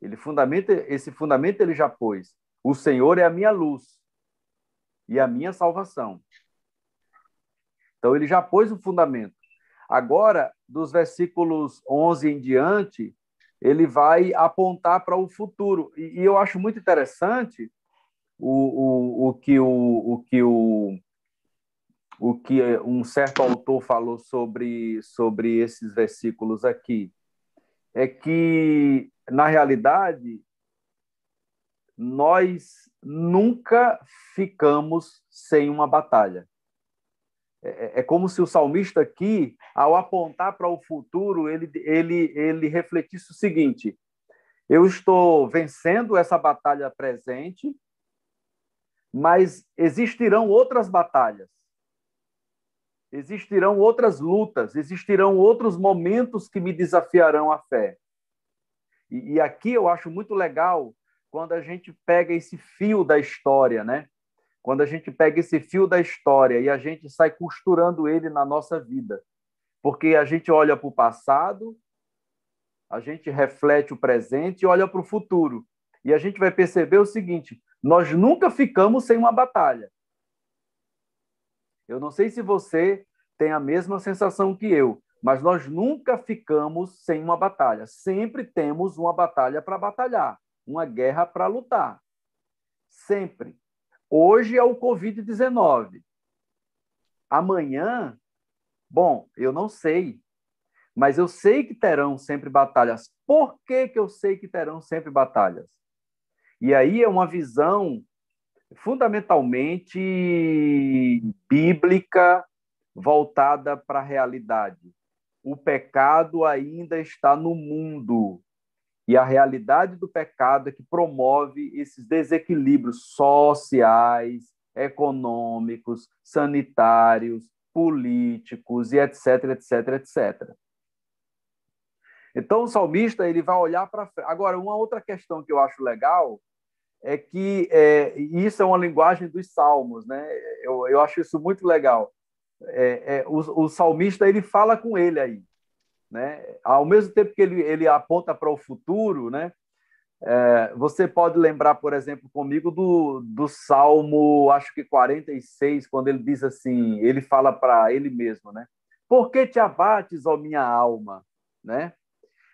Ele fundamenta, esse fundamento ele já pôs. O Senhor é a minha luz e a minha salvação. Então ele já pôs o fundamento. Agora, dos versículos 11 em diante, ele vai apontar para o futuro. E, e, eu acho muito interessante o, o, o, que, o, o que o, o que um certo autor falou sobre, sobre esses versículos aqui é que, na realidade, nós nunca ficamos sem uma batalha. É, é como se o salmista aqui, ao apontar para o futuro, ele, ele, ele refletisse o seguinte: eu estou vencendo essa batalha presente, mas existirão outras batalhas existirão outras lutas, existirão outros momentos que me desafiarão a fé. E, e, aqui eu acho muito legal quando a gente pega esse fio da história, né? Quando a gente pega esse fio da história e a gente sai costurando ele na nossa vida. Porque a gente olha para o passado a gente reflete o presente e olha para o futuro. E a gente vai perceber o seguinte: nós nunca ficamos sem uma batalha. Eu não sei se você tem a mesma sensação que eu, mas nós nunca ficamos sem uma batalha. Sempre temos uma batalha para batalhar, uma guerra para lutar. Sempre. Hoje é o Covid-19. Amanhã, bom, eu não sei, mas eu sei que terão sempre batalhas. Por que, que eu sei que terão sempre batalhas? E aí é uma visão fundamentalmente bíblica, voltada para a realidade. O pecado ainda está no mundo. E a realidade do pecado é que promove esses desequilíbrios sociais, econômicos, sanitários, políticos e etc, etc, etc. Então o salmista ele vai olhar para agora uma outra questão que eu acho legal é que é, isso é uma linguagem dos salmos, né? Eu, eu acho isso muito legal. É, é, o, o, salmista ele fala com ele aí, né? Ao mesmo tempo que ele, ele aponta para o futuro, né? É, você pode lembrar, por exemplo, comigo do, do Salmo, acho que 46, quando ele diz assim, ele fala para ele mesmo, né? Por que te abates, ó minha alma, né?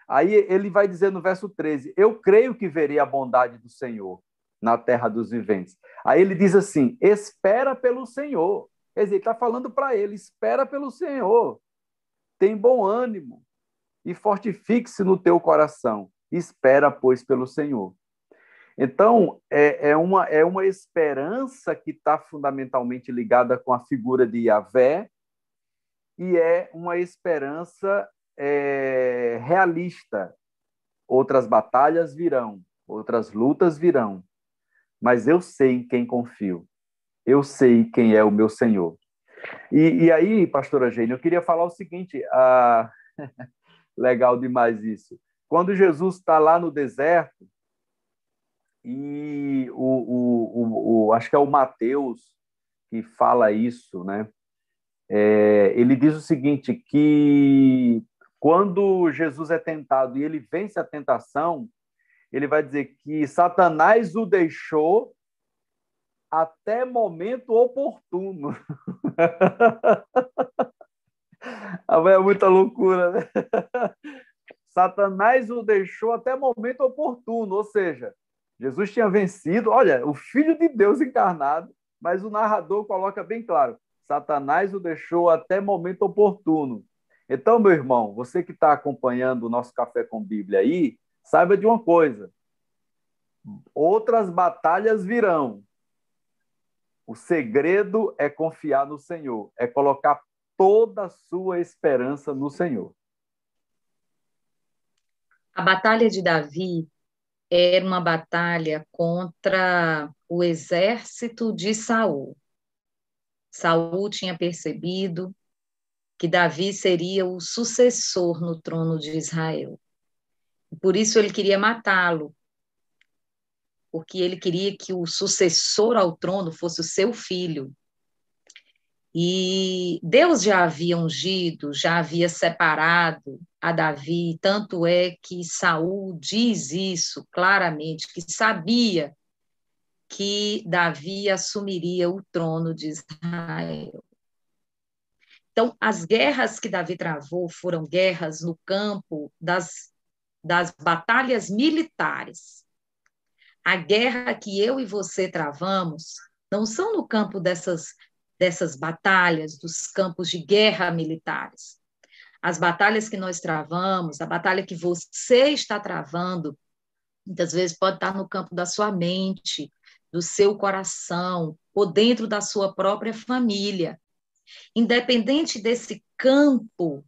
Aí ele vai dizer no verso 13: Eu creio que verei a bondade do Senhor na terra dos viventes. Aí ele diz assim: espera pelo Senhor. Quer dizer, ele está falando para ele: espera pelo Senhor. Tem bom ânimo e fortifique-se no teu coração. Espera, pois, pelo Senhor. Então, é, é, uma, é uma esperança que está fundamentalmente ligada com a figura de Yahvé, e é uma esperança é, realista. Outras batalhas virão, outras lutas virão, mas eu sei em quem confio. Eu sei quem é o meu Senhor. E, e aí, pastora Gênia, eu queria falar o seguinte: ah, legal demais isso. Quando Jesus está lá no deserto, e o, o, o, acho que é o Mateus que fala isso, né? É, ele diz o seguinte: que quando Jesus é tentado e ele vence a tentação, ele vai dizer que Satanás o deixou até momento oportuno. é muita loucura, né? Satanás o deixou até momento oportuno, ou seja, Jesus tinha vencido, olha, o Filho de Deus encarnado, mas o narrador coloca bem claro: Satanás o deixou até momento oportuno. Então, meu irmão, você que está acompanhando o nosso Café com Bíblia aí, saiba de uma coisa: outras batalhas virão. O segredo é confiar no Senhor, é colocar toda a sua esperança no Senhor. A batalha de Davi era uma batalha contra o exército de Saul. Saul tinha percebido que Davi seria o sucessor no trono de Israel. Por isso ele queria matá-lo, porque ele queria que o sucessor ao trono fosse o seu filho. E Deus já havia ungido, já havia separado a Davi, tanto é que Saul diz isso claramente, que sabia que Davi assumiria o trono de Israel. Então, as guerras que Davi travou foram guerras no campo das, das batalhas militares. A guerra que eu e você travamos não são no campo dessas, dessas batalhas, dos campos de guerra militares. As batalhas que nós travamos, a batalha que você está travando, muitas vezes pode estar no campo da sua mente, do seu coração, ou dentro da sua própria família. Independente desse campo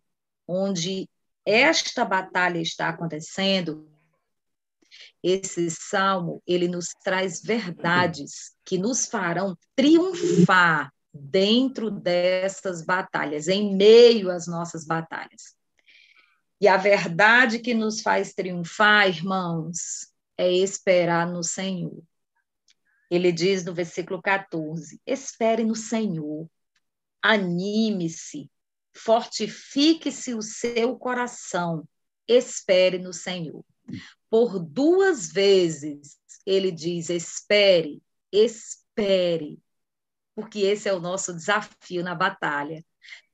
onde esta batalha está acontecendo, esse salmo ele nos traz verdades que nos farão triunfar dentro dessas batalhas, em meio às nossas batalhas. E a verdade que nos faz triunfar, irmãos, é esperar no Senhor. Ele diz no versículo 14: espere no Senhor, anime-se, fortifique-se o seu coração, espere no Senhor. Por duas vezes ele diz: espere, espere, porque esse é o nosso desafio na batalha.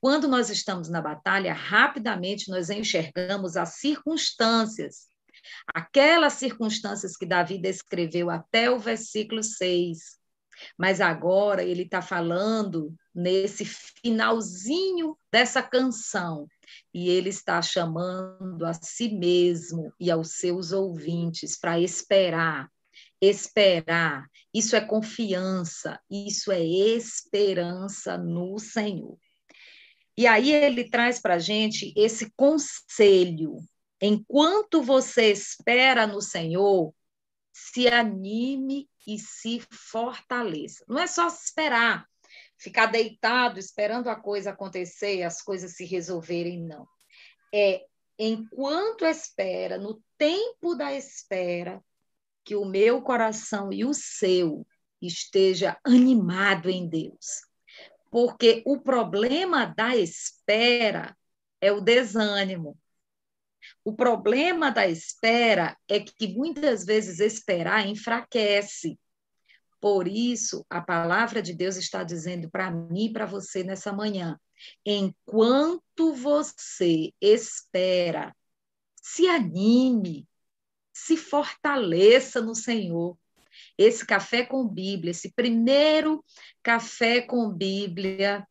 Quando nós estamos na batalha, rapidamente nós enxergamos as circunstâncias, aquelas circunstâncias que Davi descreveu até o versículo 6. Mas agora ele está falando nesse finalzinho dessa canção, e ele está chamando a si mesmo e aos seus ouvintes para esperar. Esperar, isso é confiança, isso é esperança no Senhor. E aí ele traz para a gente esse conselho. Enquanto você espera no Senhor, se anime e se fortaleça. Não é só esperar, ficar deitado esperando a coisa acontecer, as coisas se resolverem, não. É enquanto espera, no tempo da espera, que o meu coração e o seu esteja animado em Deus. Porque o problema da espera é o desânimo. O problema da espera é que muitas vezes esperar enfraquece. Por isso, a palavra de Deus está dizendo para mim e para você nessa manhã: enquanto você espera, se anime, se fortaleça no Senhor. Esse café com Bíblia, esse primeiro café com Bíblia,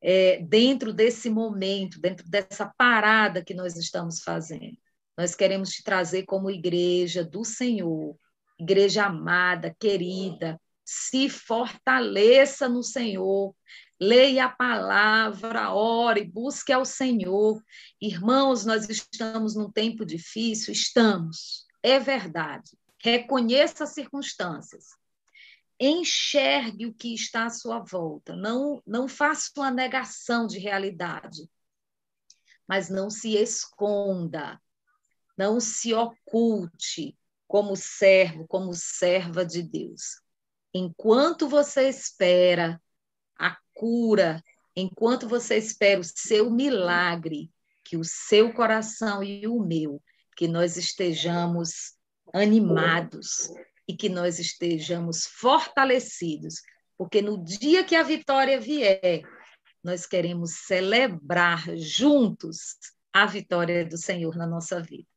é, dentro desse momento, dentro dessa parada que nós estamos fazendo. Nós queremos te trazer como igreja do Senhor, igreja amada, querida, se fortaleça no Senhor, leia a palavra, ore, busque ao Senhor. Irmãos, nós estamos num tempo difícil, estamos, é verdade. Reconheça as circunstâncias. Enxergue o que está à sua volta. Não, não faça uma negação de realidade. Mas não se esconda. Não se oculte como servo, como serva de Deus. Enquanto você espera a cura, enquanto você espera o seu milagre, que o seu coração e o meu, que nós estejamos animados e que nós estejamos fortalecidos, porque no dia que a vitória vier, nós queremos celebrar juntos a vitória do Senhor na nossa vida.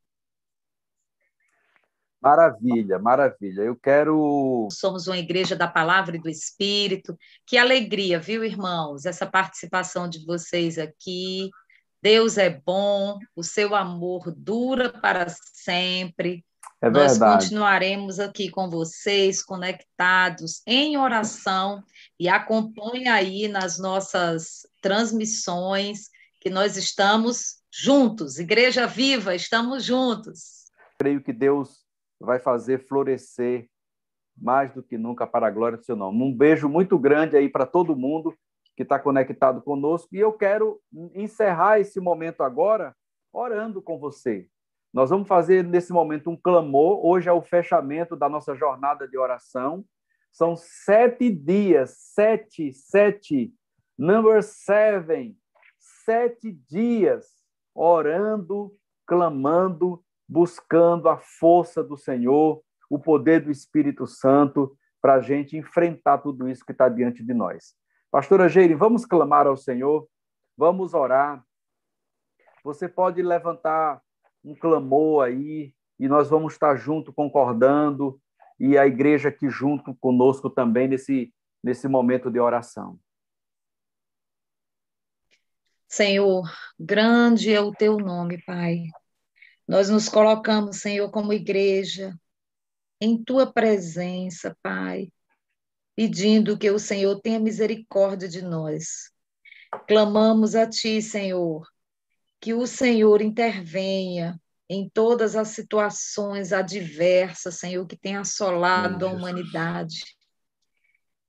Maravilha, maravilha. Eu quero. Somos uma igreja da palavra e do Espírito. Que alegria, viu, irmãos? Essa participação de vocês aqui. Deus é bom, o seu amor dura para sempre. É Nós continuaremos aqui com vocês, conectados em oração e acompanhe aí nas nossas transmissões que nós estamos juntos, Igreja Viva, estamos juntos. Creio que Deus vai fazer florescer mais do que nunca para a glória do seu nome. Um beijo muito grande aí para todo mundo que está conectado conosco e eu quero encerrar esse momento agora orando com você. Nós vamos fazer nesse momento um clamor. Hoje é o fechamento da nossa jornada de oração. São sete dias, sete, sete, number seven, sete dias orando, clamando, buscando a força do Senhor, o poder do Espírito Santo para a gente enfrentar tudo isso que está diante de nós. Pastora Geire, vamos clamar ao Senhor, vamos orar. Você pode levantar um clamor aí, e nós vamos estar junto concordando, e a igreja aqui junto conosco também nesse, nesse momento de oração. Senhor, grande é o teu nome, Pai. Nós nos colocamos, Senhor, como igreja, em tua presença, Pai, pedindo que o Senhor tenha misericórdia de nós. Clamamos a ti, Senhor, que o Senhor intervenha em todas as situações adversas, Senhor, que tem assolado a humanidade.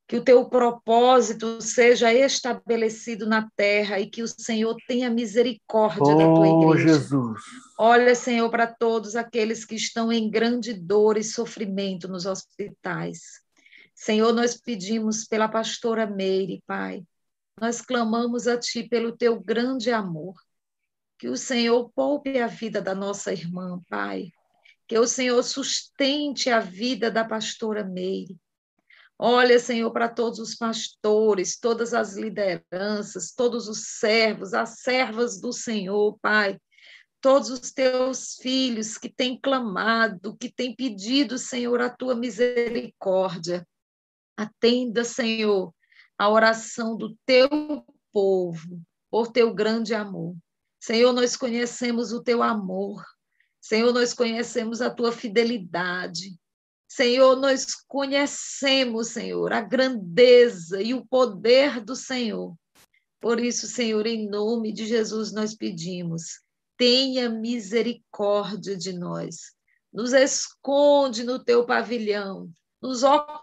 Que o teu propósito seja estabelecido na terra e que o Senhor tenha misericórdia oh, da tua igreja. Jesus. Olha, Senhor, para todos aqueles que estão em grande dor e sofrimento nos hospitais. Senhor, nós pedimos pela pastora Meire, Pai. Nós clamamos a Ti pelo Teu grande amor Que o Senhor poupe a vida da nossa irmã, Pai. Que o Senhor sustente a vida da pastora Meire. Olha, Senhor, para todos os pastores, todas as lideranças, todos os servos, as servas do Senhor, Pai. Todos os teus filhos que têm clamado, que têm pedido, Senhor, a tua misericórdia. Atenda, Senhor, a oração do teu povo, por teu grande amor. Senhor, nós conhecemos o teu amor. Senhor, nós conhecemos a tua fidelidade. Senhor, nós conhecemos, Senhor, a grandeza e o poder do Senhor. Por isso, Senhor, em nome de Jesus, nós pedimos, tenha misericórdia de nós. Nos esconde no teu pavilhão, nos oculta,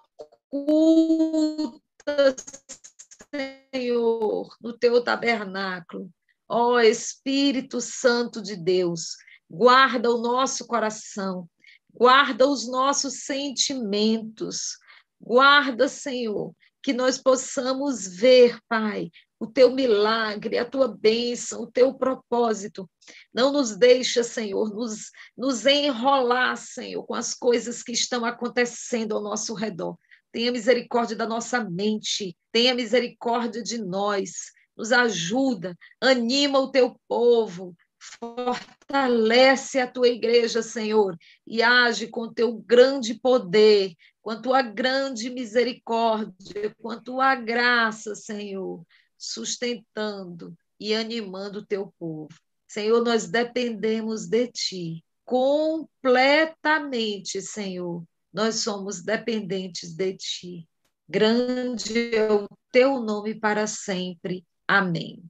Senhor, no teu tabernáculo. Ó Espírito Santo de Deus, guarda o nosso coração, guarda os nossos sentimentos, guarda, Senhor, que nós possamos ver, Pai, o teu milagre, a tua bênção, o teu propósito. Não nos deixa, Senhor, nos, nos enrolar, Senhor, com as coisas que estão acontecendo ao nosso redor. Tenha misericórdia da nossa mente, tenha misericórdia de nós, nos ajuda, anima o teu povo, Fortalece a tua igreja, Senhor, e age com teu grande poder, com a tua grande misericórdia, com a tua graça, Senhor, sustentando e animando o teu povo. Senhor, nós dependemos de ti completamente, Senhor. Nós somos dependentes de ti. Grande é o teu nome para sempre. Amém.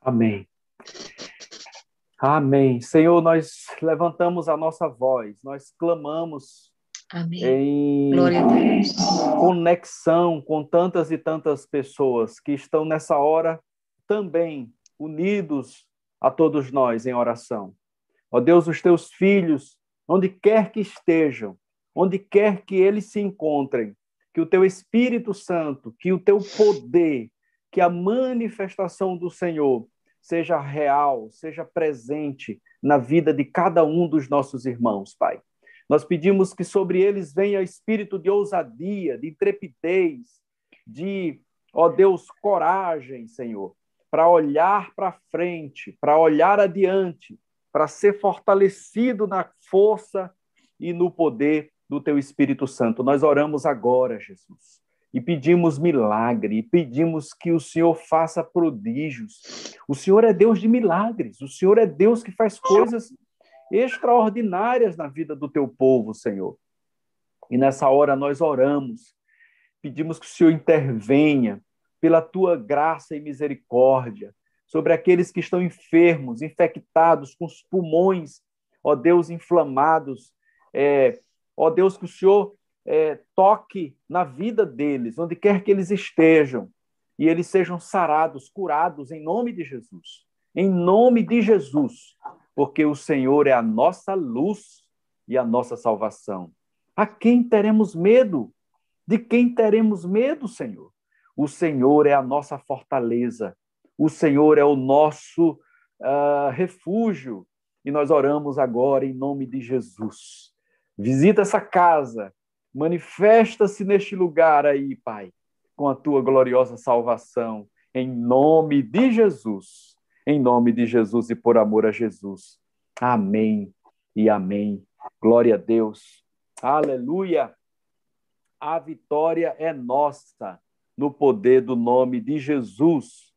Amém. Amém. Senhor, nós levantamos a nossa voz, nós clamamos Amém. em conexão com tantas e tantas pessoas que estão nessa hora também unidos a todos nós em oração. Ó Deus, os teus filhos, onde quer que estejam, onde quer que eles se encontrem, que o teu Espírito Santo, que o teu poder, que a manifestação do Senhor seja real, seja presente na vida de cada um dos nossos irmãos, Pai. Nós pedimos que sobre eles venha espírito de ousadia, de intrepidez, de, ó Deus, coragem, Senhor, para olhar para frente, para olhar adiante, para ser fortalecido na força e no poder do teu Espírito Santo. Nós oramos agora, Jesus e pedimos milagre, e pedimos que o Senhor faça prodígios. O Senhor é Deus de milagres, o Senhor é Deus que faz coisas extraordinárias na vida do teu povo, Senhor. E nessa hora nós oramos, pedimos que o Senhor intervenha pela tua graça e misericórdia sobre aqueles que estão enfermos, infectados, com os pulmões, ó Deus, inflamados. É, ó Deus, que o Senhor é, toque na vida deles, onde quer que eles estejam, e eles sejam sarados, curados em nome de Jesus. Em nome de Jesus, porque o Senhor é a nossa luz e a nossa salvação. A quem teremos medo? De quem teremos medo, Senhor? O Senhor é a nossa fortaleza, o Senhor é o nosso uh, refúgio. E nós oramos agora em nome de Jesus. Visita essa casa, Manifesta-se neste lugar aí, Pai, com a tua gloriosa salvação, em nome de Jesus. Em nome de Jesus e por amor a Jesus. Amém e amém. Glória a Deus. Aleluia. A vitória é nossa no poder do nome de Jesus.